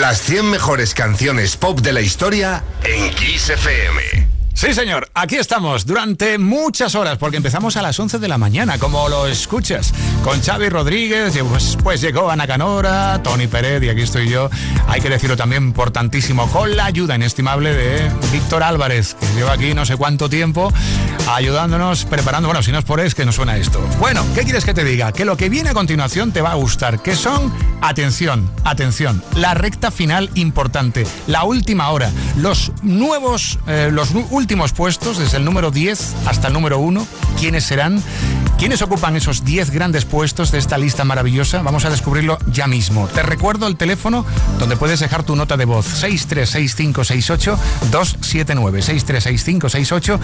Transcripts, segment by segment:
Las 100 mejores canciones pop de la historia en Kiss FM. Sí, señor, aquí estamos durante muchas horas, porque empezamos a las 11 de la mañana, como lo escuchas, con Xavi Rodríguez, y pues, llegó Ana Canora, Tony Pérez, y aquí estoy yo. Hay que decirlo también importantísimo, con la ayuda inestimable de Víctor Álvarez, que lleva aquí no sé cuánto tiempo ayudándonos, preparando. Bueno, si no es por es que no suena esto. Bueno, ¿qué quieres que te diga? Que lo que viene a continuación te va a gustar, que son, atención, atención, la recta final importante, la última hora, los nuevos, eh, los últimos últimos puestos, desde el número 10 hasta el número 1. ¿Quiénes serán? ¿Quiénes ocupan esos 10 grandes puestos de esta lista maravillosa? Vamos a descubrirlo ya mismo. Te recuerdo el teléfono donde puedes dejar tu nota de voz. 636568279.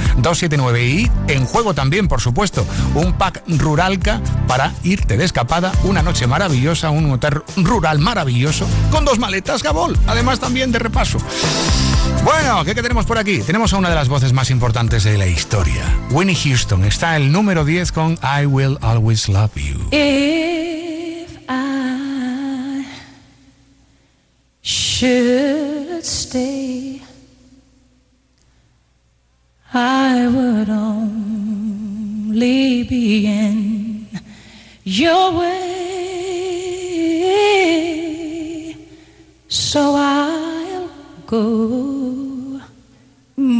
636568279. Y en juego también, por supuesto, un pack Ruralca para irte de escapada. Una noche maravillosa, un hotel rural maravilloso con dos maletas Gabol. Además también de repaso. Bueno, ¿qué, tenemos por aquí? Tenemos a una de las voces más importantes de la historia. Winnie Houston está el número 10 con I Will Always Love You. If I should stay, I would only be in your way. So I'll go.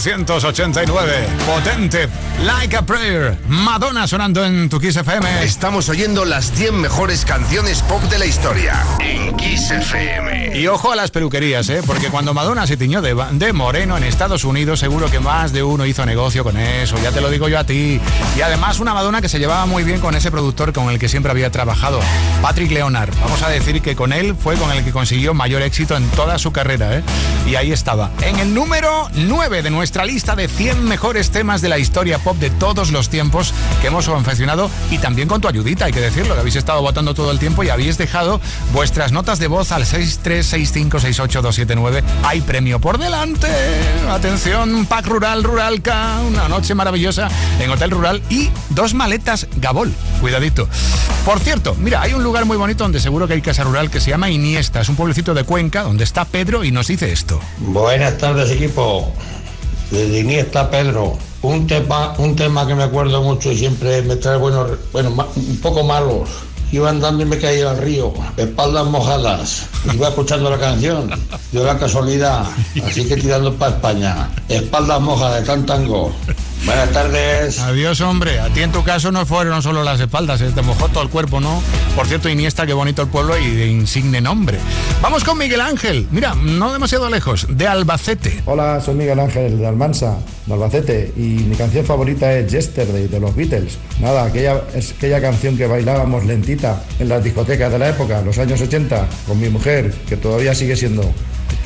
1989. Potente. Like a Prayer. Madonna sonando en tu Kiss FM. Estamos oyendo las 10 mejores canciones pop de la historia en Kiss FM. Y ojo a las peluquerías, ¿eh? Porque cuando Madonna se tiñó de, de moreno en Estados Unidos, seguro que más de uno hizo negocio con eso. Ya te lo digo yo a ti. Y además una Madonna que se llevaba muy bien con ese productor con el que siempre había trabajado, Patrick Leonard. Vamos a decir que con él fue con el que consiguió mayor éxito en toda su carrera, ¿eh? Y ahí estaba. En el número 9 de nuestra lista de 100 mejores temas de la historia pop de todos los tiempos que hemos confeccionado y también con tu ayudita, hay que decirlo, que habéis estado votando todo el tiempo y habéis dejado vuestras notas de voz al 636568279. Hay premio por delante. Atención, Pack Rural, Ruralca, una noche maravillosa en Hotel Rural y dos maletas Gabol. Cuidadito. Por cierto, mira, hay un lugar muy bonito donde seguro que hay casa rural que se llama Iniesta. Es un pueblecito de Cuenca donde está Pedro y nos dice esto. Buenas tardes, equipo. Desde Iniesta, Pedro. Un tema, un tema que me acuerdo mucho y siempre me trae buenos, bueno, un poco malos. Iba andando y me caí al río, espaldas mojadas. Iba escuchando la canción, dio la casualidad, así que tirando para España. Espaldas mojadas de tan tango. Buenas tardes. Adiós, hombre. A ti en tu caso no fueron solo las espaldas, eh, te mojó todo el cuerpo, ¿no? Por cierto, Iniesta, qué bonito el pueblo y de insigne nombre. Vamos con Miguel Ángel. Mira, no demasiado lejos, de Albacete. Hola, soy Miguel Ángel de Almansa, de Albacete, y mi canción favorita es Yesterday de los Beatles. Nada, aquella es aquella canción que bailábamos lentita en las discotecas de la época, los años 80, con mi mujer, que todavía sigue siendo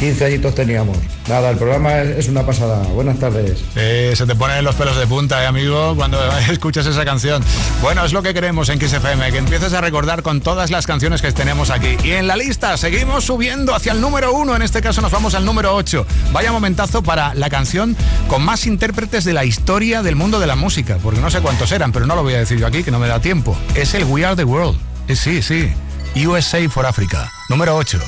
15 añitos teníamos. Nada, el programa es, una pasada. Buenas tardes. se te ponen los pelos de punta, ¿eh, amigo, cuando escuchas esa canción. Bueno, es lo que queremos en XFM, que empieces a recordar con todas las canciones que tenemos aquí. Y en la lista seguimos subiendo hacia el número uno, en este caso nos vamos al número 8. Vaya momentazo para la canción con más intérpretes de la historia del mundo de la música, porque no sé cuántos eran, pero no lo voy a decir yo aquí, que no me da tiempo. Es el We Are the World. Eh, sí, sí. USA for Africa. Número 8.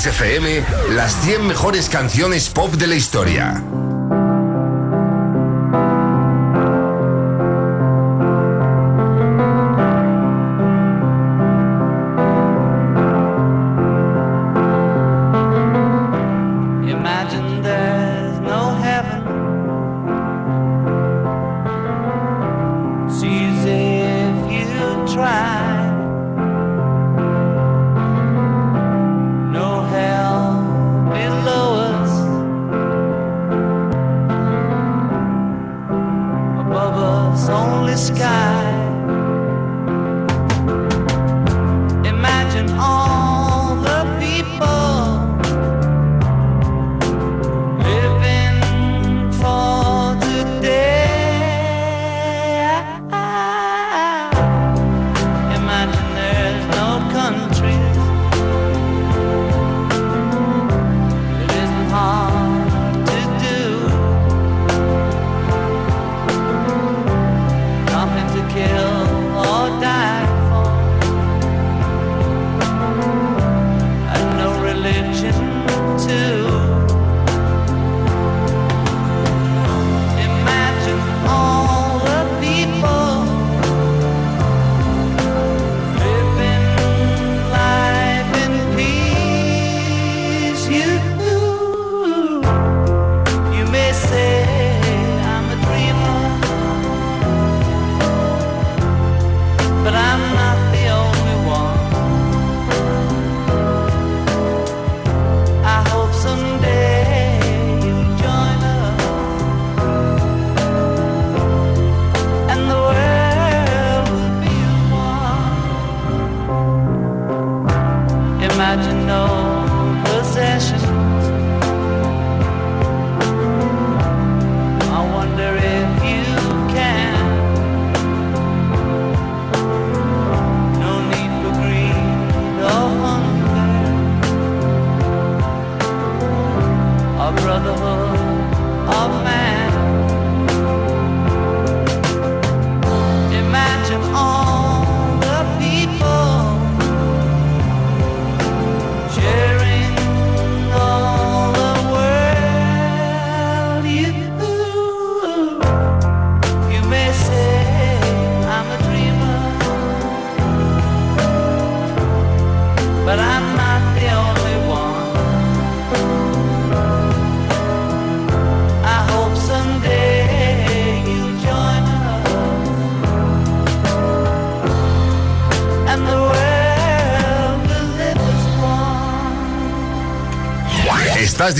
En Kiss FM, las 100 mejores canciones pop de la historia.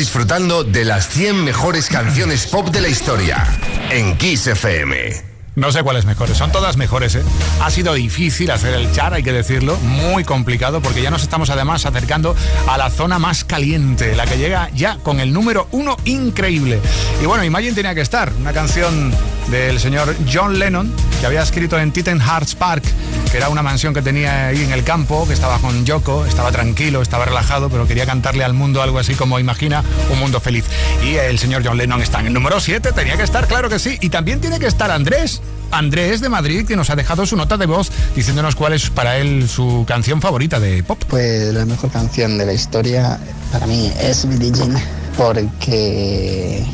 Disfrutando de las 100 mejores canciones pop de la historia en Kiss FM. No sé cuáles mejores, son todas mejores, ¿eh? Ha sido difícil hacer el char, hay que decirlo, muy complicado, porque ya nos estamos además acercando a la zona más caliente, la que llega ya con el número uno increíble. Y bueno, Imagine tenía que estar, una canción del señor John Lennon, que había escrito en Titan Hearts Park, que era una mansión que tenía ahí en el campo, que estaba con Yoko, estaba tranquilo, estaba relajado, pero quería cantarle al mundo algo así como Imagina un mundo feliz. Y el señor John Lennon está en el número 7, tenía que estar, claro que sí. Y también tiene que estar Andrés. Andrés de Madrid, que nos ha dejado su nota de voz diciéndonos cuál es para él su canción favorita de pop. Pues la mejor canción de la historia para mí es Billie Jean, porque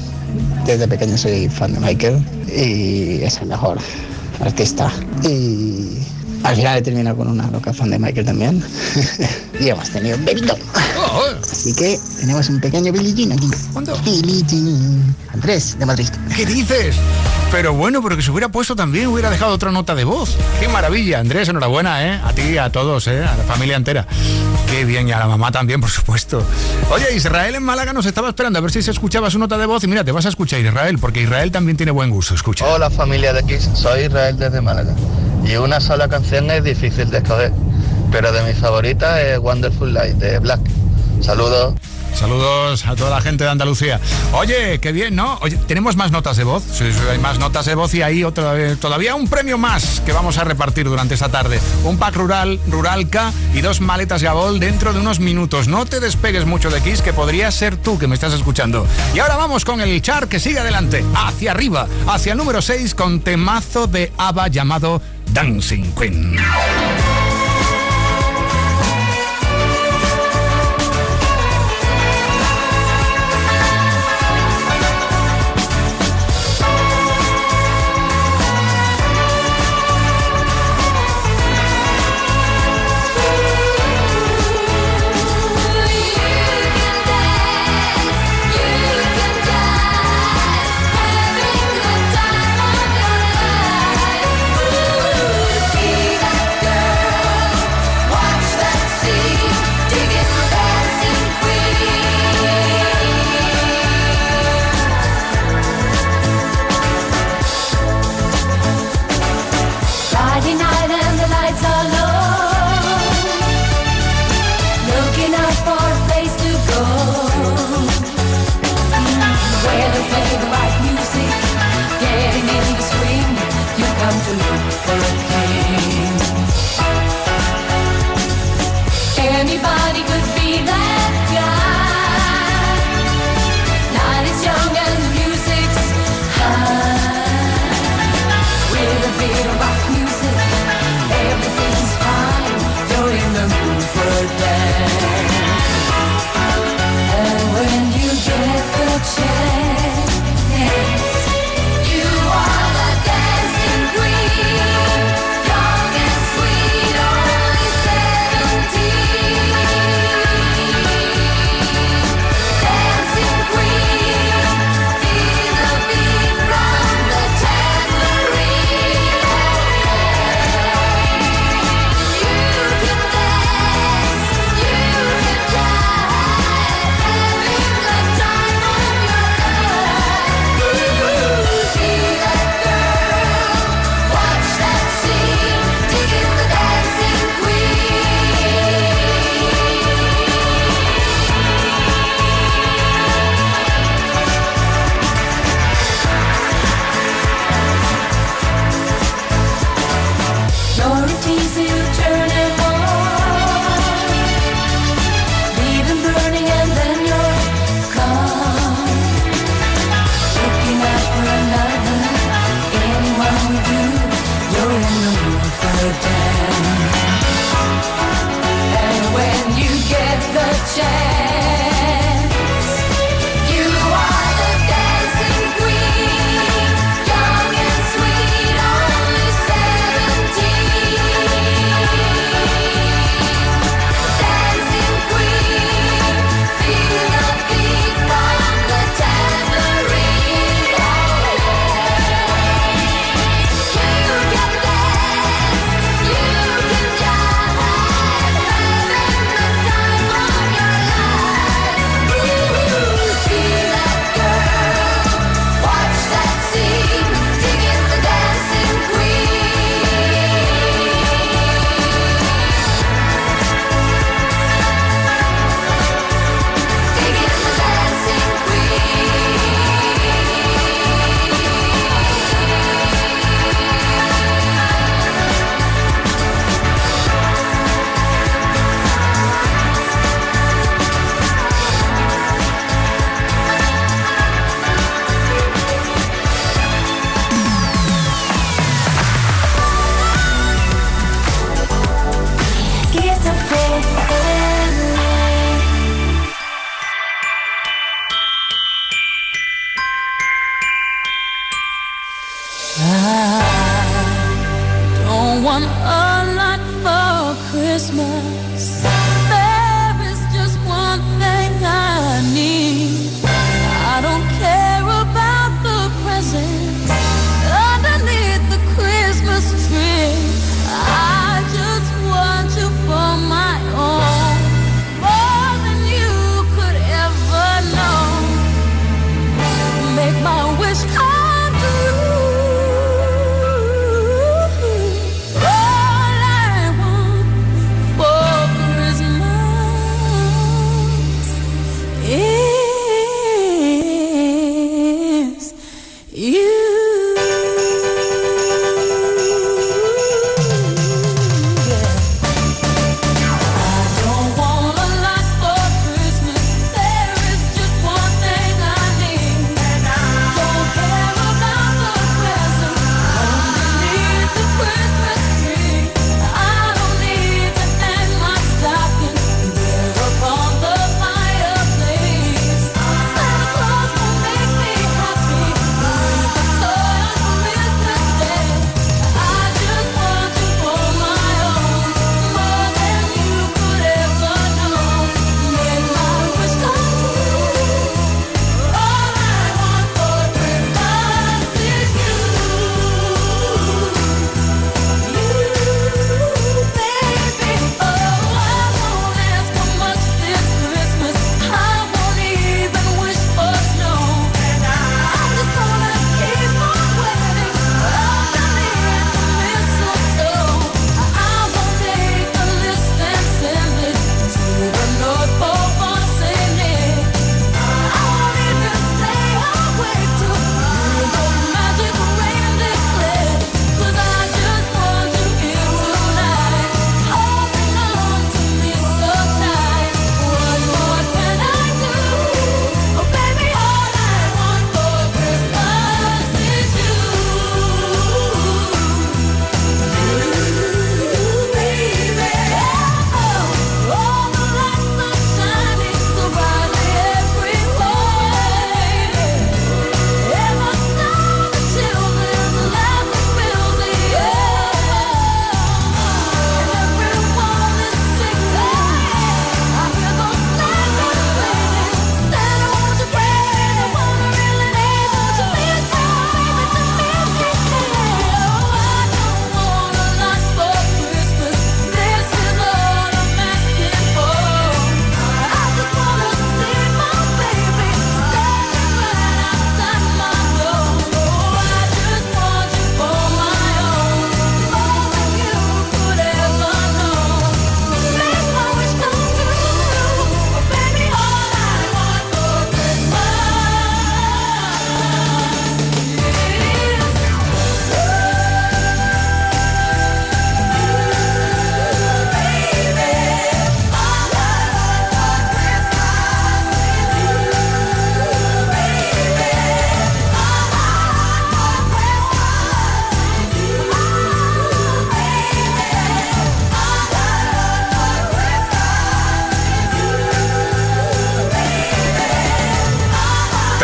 desde pequeño soy fan de Michael y es el mejor artista. Y al final he terminado con una loca fan de Michael también. y hemos tenido un bebito. Oh. Así que tenemos un pequeño Billie Jean aquí. ¿Cuándo? Billie Jean. Andrés, de Madrid. ¿Qué dices? Pero bueno, porque se hubiera puesto también, hubiera dejado otra nota de voz. Qué maravilla, Andrés, enhorabuena, ¿eh? A ti, a todos, ¿eh? A la familia entera. Qué bien, y a la mamá también, por supuesto. Oye, Israel en Málaga nos estaba esperando a ver si se escuchaba su nota de voz. Y mira, te vas a escuchar, Israel, porque Israel también tiene buen gusto. Escucha. Hola, familia de Kiss. Soy Israel desde Málaga. Y una sola canción es difícil de escoger, pero de mis favoritas es Wonderful Light de Black. Saludos. Saludos a toda la gente de Andalucía. Oye, qué bien, ¿no? Oye, tenemos más notas de voz. Sí, hay más notas de voz y ahí otra todavía un premio más que vamos a repartir durante esta tarde. Un pack rural, Ruralca y dos maletas Gabol dentro de unos minutos. No te despegues mucho de Kiss, que podría ser tú que me estás escuchando. Y ahora vamos con el char que sigue adelante, hacia arriba, hacia el número 6 con temazo de ABBA llamado Dancing Queen.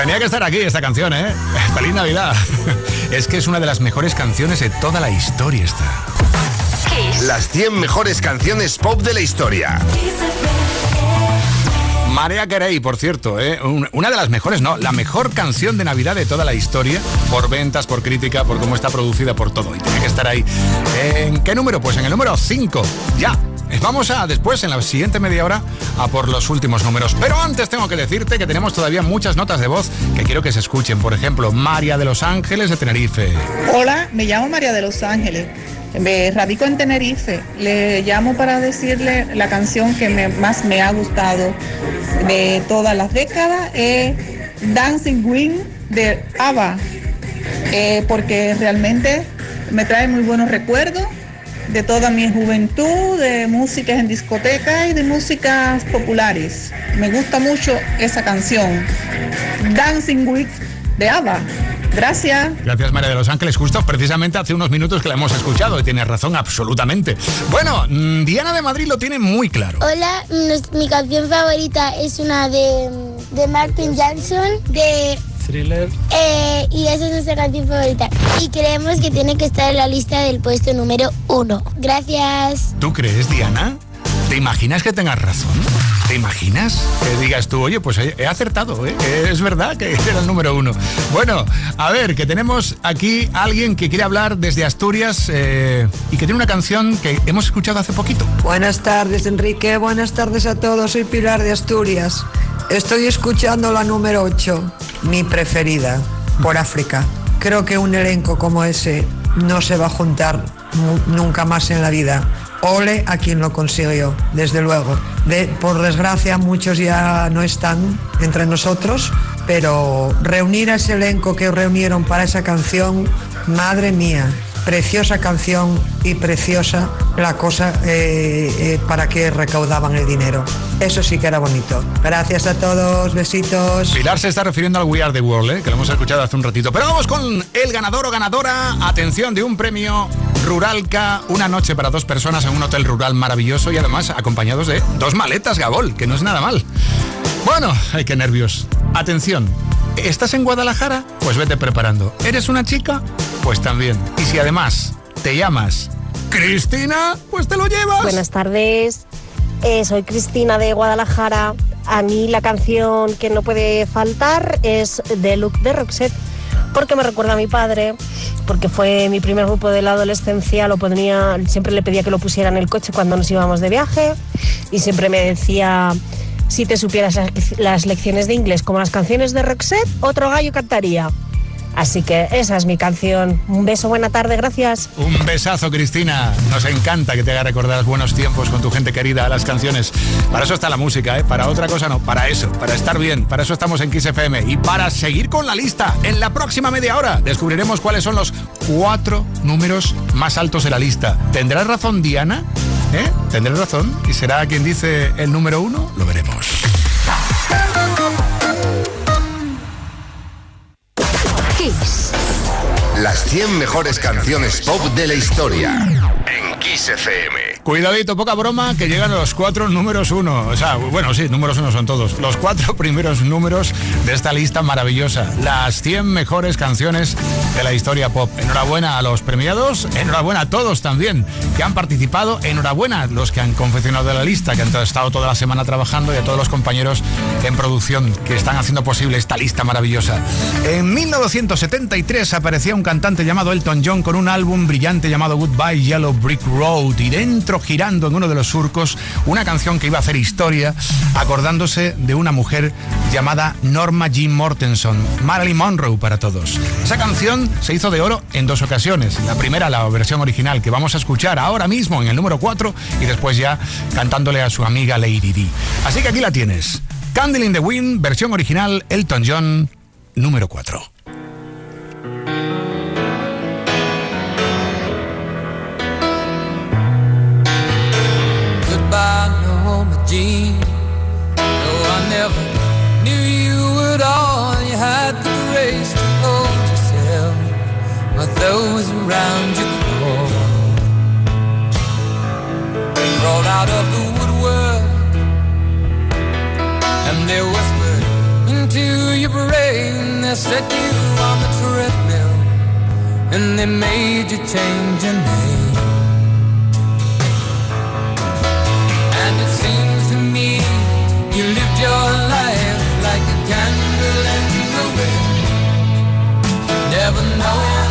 Tenía que estar aquí esta canción, ¿eh? Feliz Navidad. Es que es una de las mejores canciones de toda la historia esta. Las 100 mejores canciones pop de la historia. Marea Carey, por cierto, ¿eh? una de las mejores, no, la mejor canción de Navidad de toda la historia, por ventas, por crítica, por cómo está producida, por todo. Y tiene que estar ahí. ¿En qué número? Pues en el número 5. Ya. Vamos a después, en la siguiente media hora, a por los últimos números. Pero antes tengo que decirte que tenemos todavía muchas notas de voz que quiero que se escuchen. Por ejemplo, María de Los Ángeles de Tenerife. Hola, me llamo María de Los Ángeles. Me radico en Tenerife. Le llamo para decirle la canción que más me ha gustado de todas las décadas es Dancing Queen de ABBA, eh, porque realmente me trae muy buenos recuerdos de toda mi juventud, de músicas en discoteca y de músicas populares. Me gusta mucho esa canción, Dancing with de ABBA. Gracias. Gracias, María de los Ángeles. Justo precisamente hace unos minutos que la hemos escuchado y tienes razón absolutamente. Bueno, mm, Diana de Madrid lo tiene muy claro. Hola, mi canción favorita es una de, de Martin Jackson, de Thriller. Eh, y esa es nuestra canción favorita. Y creemos que tiene que estar en la lista del puesto número uno. Gracias. ¿Tú crees, Diana? ¿Te imaginas que tengas razón? ¿Te imaginas que digas tú, oye, pues he acertado, ¿eh? es verdad que era el número uno? Bueno, a ver, que tenemos aquí alguien que quiere hablar desde Asturias eh, y que tiene una canción que hemos escuchado hace poquito. Buenas tardes, Enrique. Buenas tardes a todos. Soy Pilar de Asturias. Estoy escuchando la número 8, mi preferida, por África. Creo que un elenco como ese no se va a juntar nunca más en la vida. Ole a quien lo consiguió, desde luego. por desgracia, muchos ya no están entre nosotros, pero reunir a ese elenco que reunieron para esa canción, madre mía, preciosa canción y preciosa la cosa eh, eh, para que recaudaban el dinero. Eso sí que era bonito. Gracias a todos, besitos. Pilar se está refiriendo al We Are the World, eh, que lo hemos escuchado hace un ratito. Pero vamos con el ganador o ganadora. Atención de un premio Ruralca, una noche para dos personas en un hotel rural maravilloso y además acompañados de dos maletas Gabol, que no es nada mal. Bueno, hay que nervios. Atención, ¿estás en Guadalajara? Pues vete preparando. ¿Eres una chica? Pues también. Y si además te llamas Cristina, pues te lo llevas. Buenas tardes. Eh, soy Cristina de Guadalajara. A mí la canción que no puede faltar es The Look de Roxette porque me recuerda a mi padre, porque fue mi primer grupo de la adolescencia, lo ponía, siempre le pedía que lo pusiera en el coche cuando nos íbamos de viaje y siempre me decía, si te supieras las lecciones de inglés como las canciones de Roxette, otro gallo cantaría. Así que esa es mi canción. Un beso, buena tarde, gracias. Un besazo, Cristina. Nos encanta que te haga recordar buenos tiempos con tu gente querida, las canciones. Para eso está la música, ¿eh? Para otra cosa no, para eso, para estar bien. Para eso estamos en Kiss FM. Y para seguir con la lista, en la próxima media hora descubriremos cuáles son los cuatro números más altos de la lista. ¿Tendrás razón, Diana? ¿Eh? ¿Tendrás razón? ¿Y será quien dice el número uno? Lo veremos. Las 100 mejores canciones pop de la historia. En Kiss FM. Cuidadito, poca broma, que llegan los cuatro números uno. O sea, bueno, sí, números uno son todos. Los cuatro primeros números de esta lista maravillosa. Las 100 mejores canciones de la historia pop. Enhorabuena a los premiados, enhorabuena a todos también que han participado, enhorabuena a los que han confeccionado la lista, que han estado toda la semana trabajando y a todos los compañeros en producción que están haciendo posible esta lista maravillosa. En 1973 aparecía un cantante llamado Elton John con un álbum brillante llamado Goodbye Yellow Brick Road y dentro girando en uno de los surcos una canción que iba a hacer historia, acordándose de una mujer llamada Norma Jean Mortenson, Marilyn Monroe para todos. Esa canción se hizo de oro en dos ocasiones. La primera, la versión original que vamos a escuchar ahora mismo en el número 4 y después ya cantándole a su amiga Lady D. Así que aquí la tienes. Candle in the Wind, versión original, Elton John, número 4. Jean. No, I never knew you at all. You had the grace to hold yourself while those around you crawled out of the woodwork and they whispered into your brain they set you on the treadmill and they made you change your name. Never know.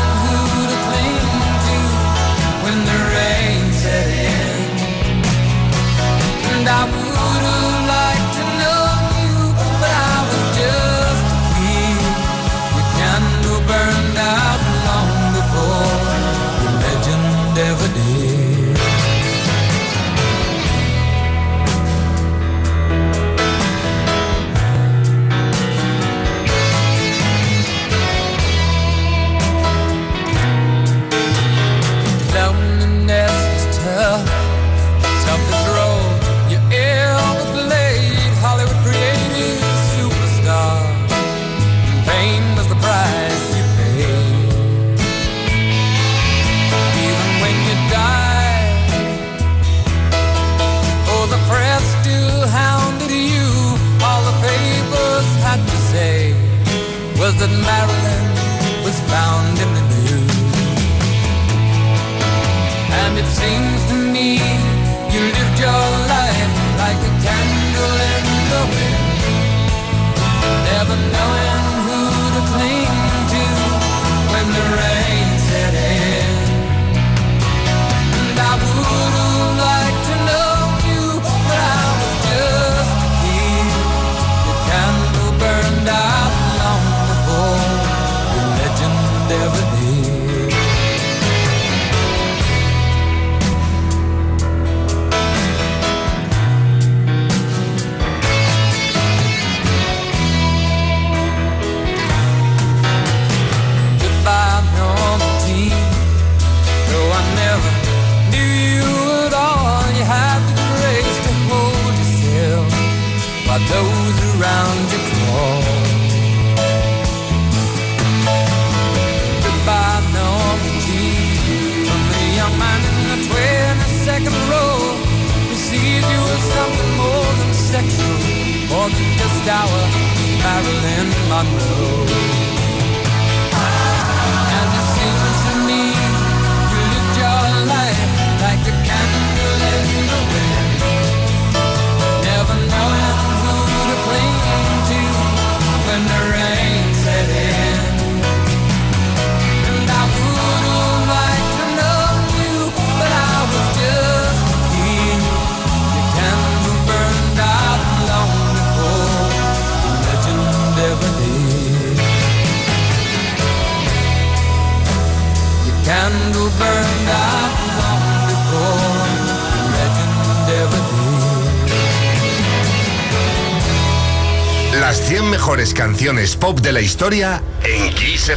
Historia en Kiss.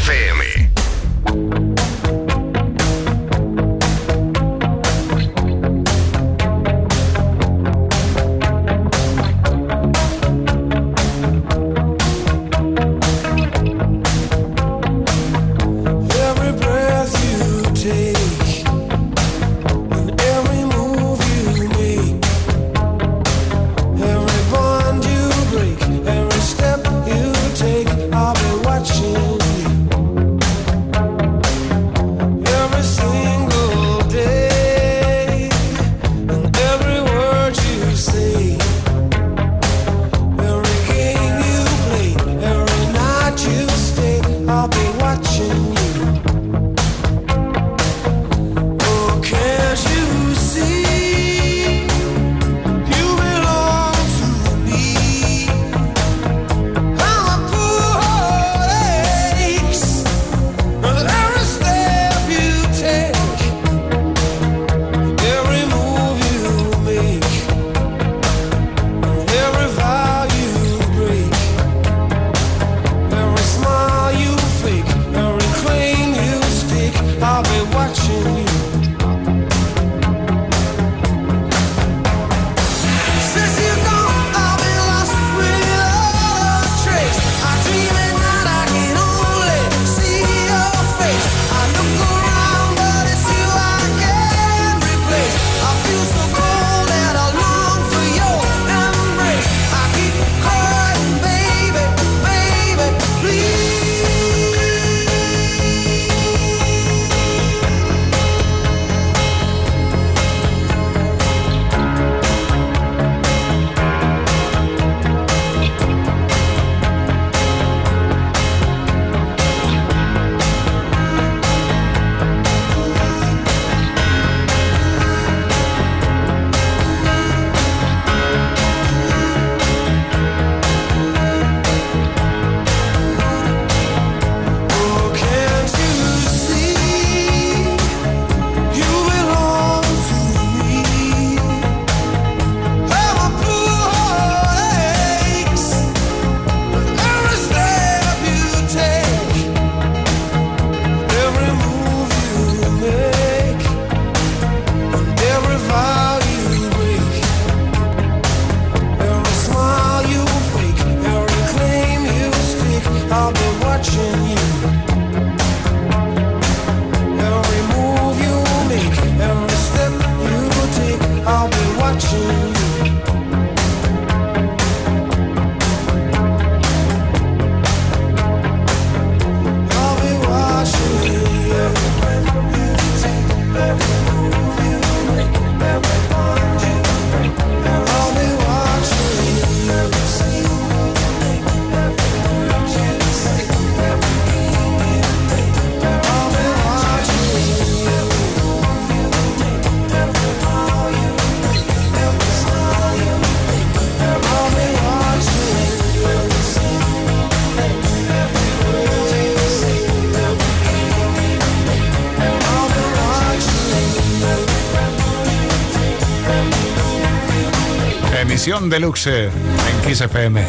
Deluxe en Kiss FM.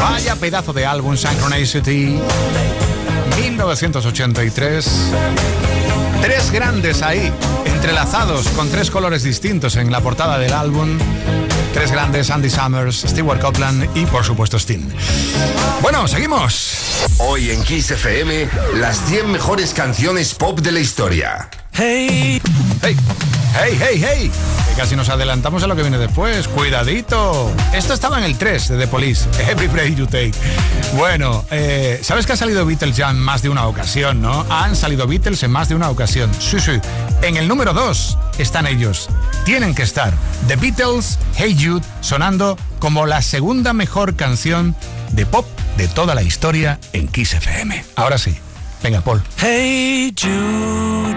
Vaya pedazo de álbum Synchronicity 1983. Tres grandes ahí, entrelazados con tres colores distintos en la portada del álbum. Tres grandes, Andy Summers, Stewart Copeland y por supuesto Sting. Bueno, seguimos. Hoy en Kiss FM, las 100 mejores canciones pop de la historia. Hey, hey, hey, hey, hey. Casi nos adelantamos a lo que viene después. Cuidadito. Esto estaba en el 3 de The Police. Every Breath You Take. Bueno, eh, sabes que ha salido Beatles ya en más de una ocasión, ¿no? Han salido Beatles en más de una ocasión. Sí, sí. En el número 2 están ellos. Tienen que estar. The Beatles, Hey Jude, sonando como la segunda mejor canción de pop de toda la historia en Kiss FM. Ahora sí. Venga, Paul. Hey Jude,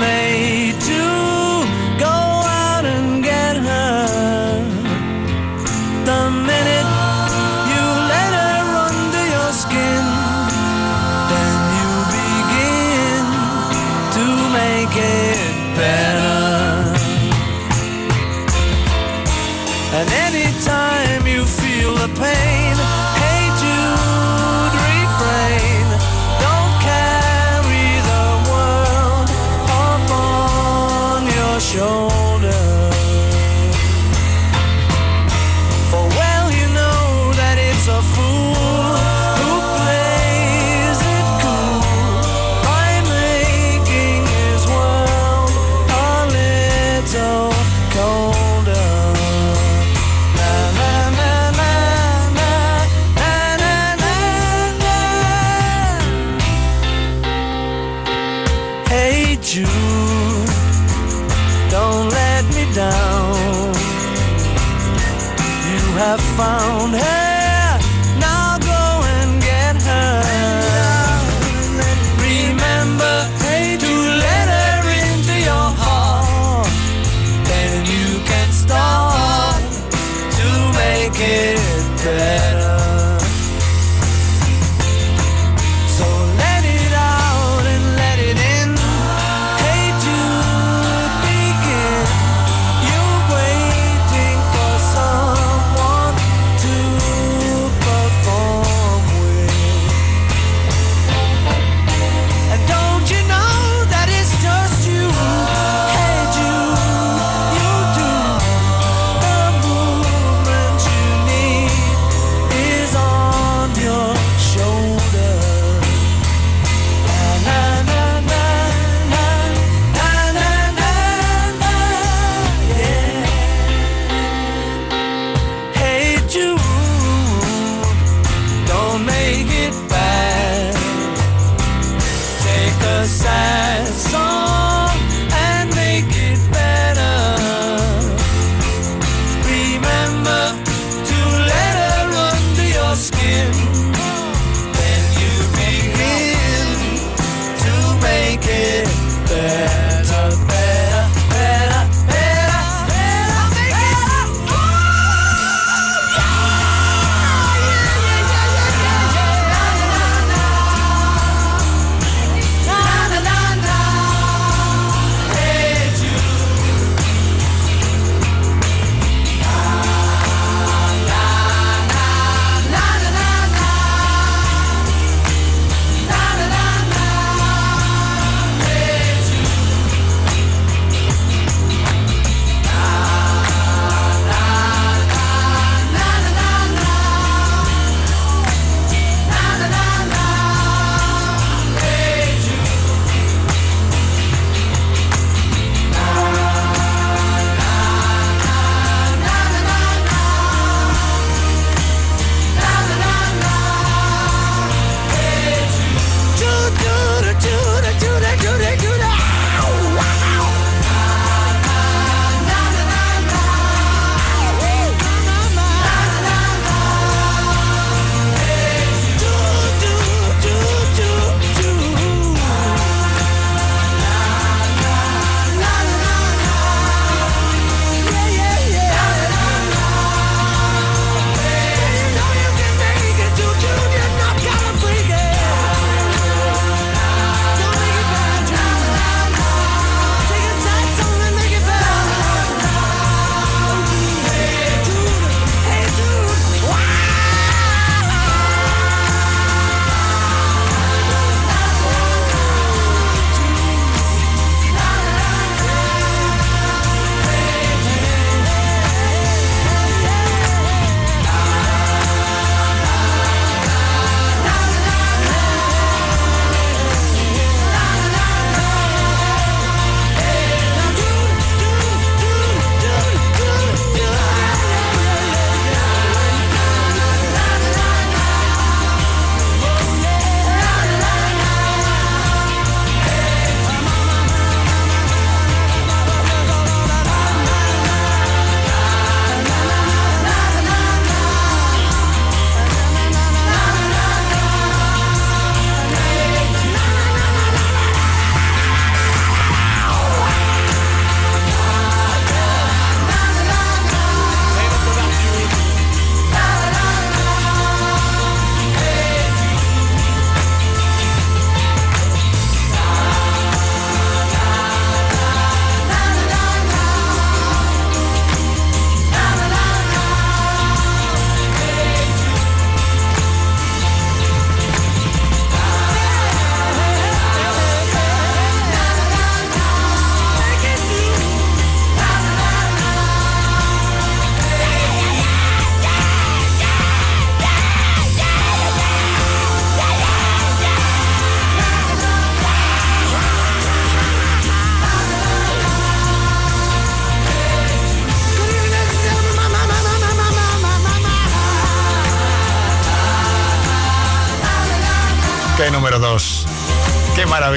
Made to go out and get her. The minute you let her under your skin, then you begin to make it better. And anytime you feel the pain,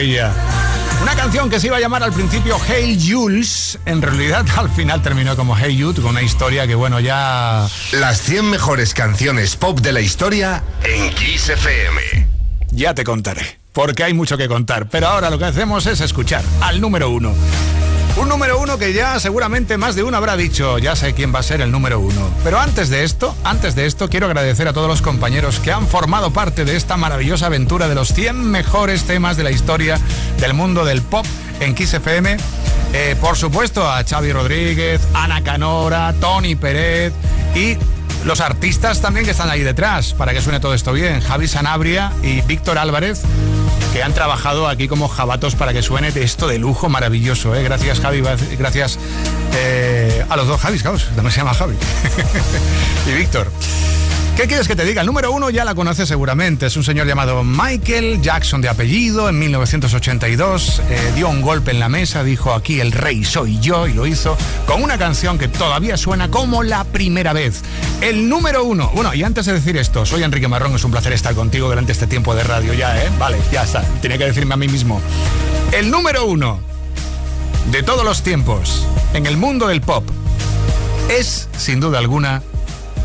maravilla! Una canción que se iba a llamar al principio Hey Jules, en realidad al final terminó como Hey Jude, con una historia que bueno, ya... Las 100 mejores canciones pop de la historia en Kiss FM. Ya te contaré, porque hay mucho que contar, pero ahora lo que hacemos es escuchar al número uno. Un número uno que ya seguramente más de uno habrá dicho, ya sé quién va a ser el número uno. Pero antes de esto, antes de esto, quiero agradecer a todos los compañeros que han formado parte de esta maravillosa aventura de los 100 mejores temas de la historia del mundo del pop en Kiss FM. Eh, por supuesto, a Xavi Rodríguez, Ana Canora, Tony Pérez y los artistas también que están ahí detrás para que suene todo esto bien. Javi Sanabria y Víctor Álvarez, que han trabajado aquí como jabatos para que suene esto de lujo maravilloso. ¿eh? Gracias, Javi. Gracias eh, a los dos Javis, claro. Se llama Javi. y Víctor. ¿Qué quieres que te diga? El número uno ya la conoces seguramente. Es un señor llamado Michael Jackson de apellido. En 1982 eh, dio un golpe en la mesa, dijo aquí el rey soy yo y lo hizo con una canción que todavía suena como la primera vez. El número uno. Bueno, y antes de decir esto, soy Enrique Marrón, es un placer estar contigo durante este tiempo de radio ya, ¿eh? Vale, ya está. Tenía que decirme a mí mismo. El número uno de todos los tiempos en el mundo del pop es, sin duda alguna,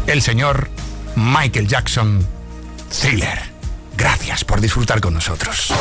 el señor Michael Jackson, Thriller. Gracias por disfrutar con nosotros.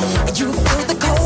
You feel the cold